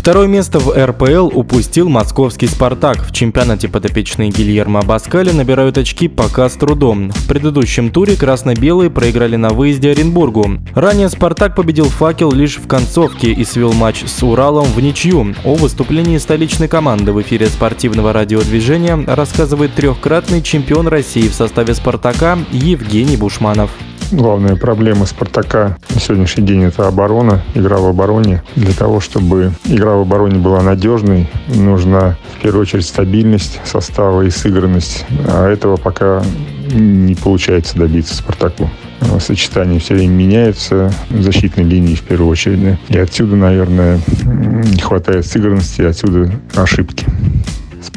Второе место в РПЛ упустил московский «Спартак». В чемпионате подопечные Гильермо Абаскали набирают очки пока с трудом. В предыдущем туре красно-белые проиграли на выезде Оренбургу. Ранее «Спартак» победил «Факел» лишь в концовке и свел матч с «Уралом» в ничью. О выступлении столичной команды в эфире спортивного радиодвижения рассказывает трехкратный чемпион России в составе «Спартака» Евгений Бушманов. Главная проблема «Спартака» на сегодняшний день – это оборона, игра в обороне. Для того, чтобы игра в обороне была надежной, нужна в первую очередь стабильность состава и сыгранность. А этого пока не получается добиться «Спартаку» сочетания все время меняются, защитной линии в первую очередь. И отсюда, наверное, не хватает сыгранности, отсюда ошибки.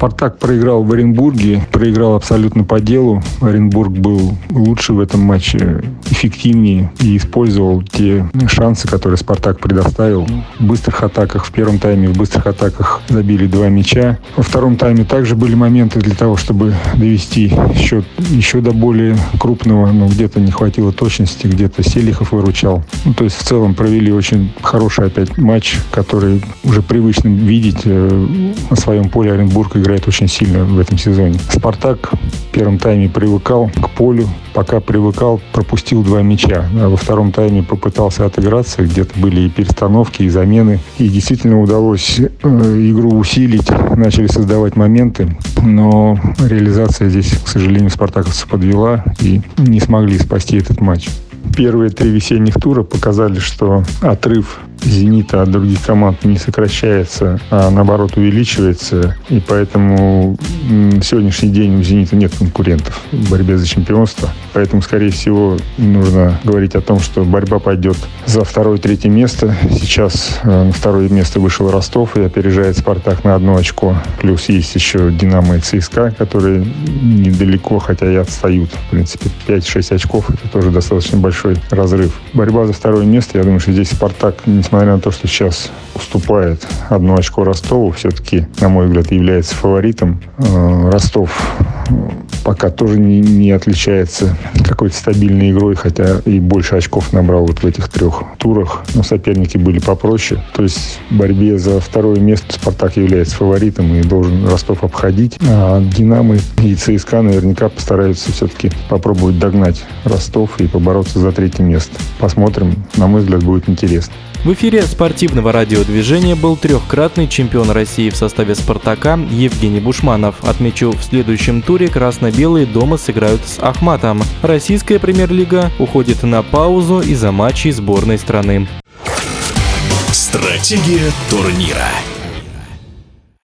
Спартак проиграл в Оренбурге, проиграл абсолютно по делу. Оренбург был лучше в этом матче, эффективнее и использовал те шансы, которые Спартак предоставил. В быстрых атаках в первом тайме, в быстрых атаках забили два мяча. Во втором тайме также были моменты для того, чтобы довести счет еще до более крупного, но где-то не хватило точности, где-то Селихов выручал. Ну, то есть в целом провели очень хороший опять матч, который уже привычно видеть э, на своем поле Оренбург играет очень сильно в этом сезоне. Спартак в первом тайме привыкал к полю, пока привыкал, пропустил два мяча. А во втором тайме попытался отыграться, где-то были и перестановки, и замены. И действительно удалось э, игру усилить, начали создавать моменты, но реализация здесь, к сожалению, спартаковцев подвела и не смогли спасти этот матч. Первые три весенних тура показали, что отрыв «Зенита» от других команд не сокращается, а наоборот увеличивается. И поэтому на сегодняшний день у «Зенита» нет конкурентов в борьбе за чемпионство. Поэтому, скорее всего, нужно говорить о том, что борьба пойдет за второе-третье место. Сейчас э, на второе место вышел Ростов и опережает «Спартак» на одно очко. Плюс есть еще «Динамо» и «ЦСКА», которые недалеко, хотя и отстают. В принципе, 5-6 очков – это тоже достаточно большой разрыв. Борьба за второе место, я думаю, что здесь «Спартак», несмотря несмотря на то, что сейчас уступает одно очко Ростову, все-таки, на мой взгляд, является фаворитом. Э, Ростов пока тоже не, не отличается какой-то стабильной игрой, хотя и больше очков набрал вот в этих трех турах. Но соперники были попроще. То есть в борьбе за второе место Спартак является фаворитом и должен Ростов обходить. А Динамо и ЦСКА наверняка постараются все-таки попробовать догнать Ростов и побороться за третье место. Посмотрим. На мой взгляд, будет интересно. В эфире спортивного радиодвижения был трехкратный чемпион России в составе «Спартака» Евгений Бушманов. Отмечу, в следующем туре красно-белые дома сыграют с Ахматом. Российская премьер-лига уходит на паузу из-за матчей сборной страны. Стратегия турнира.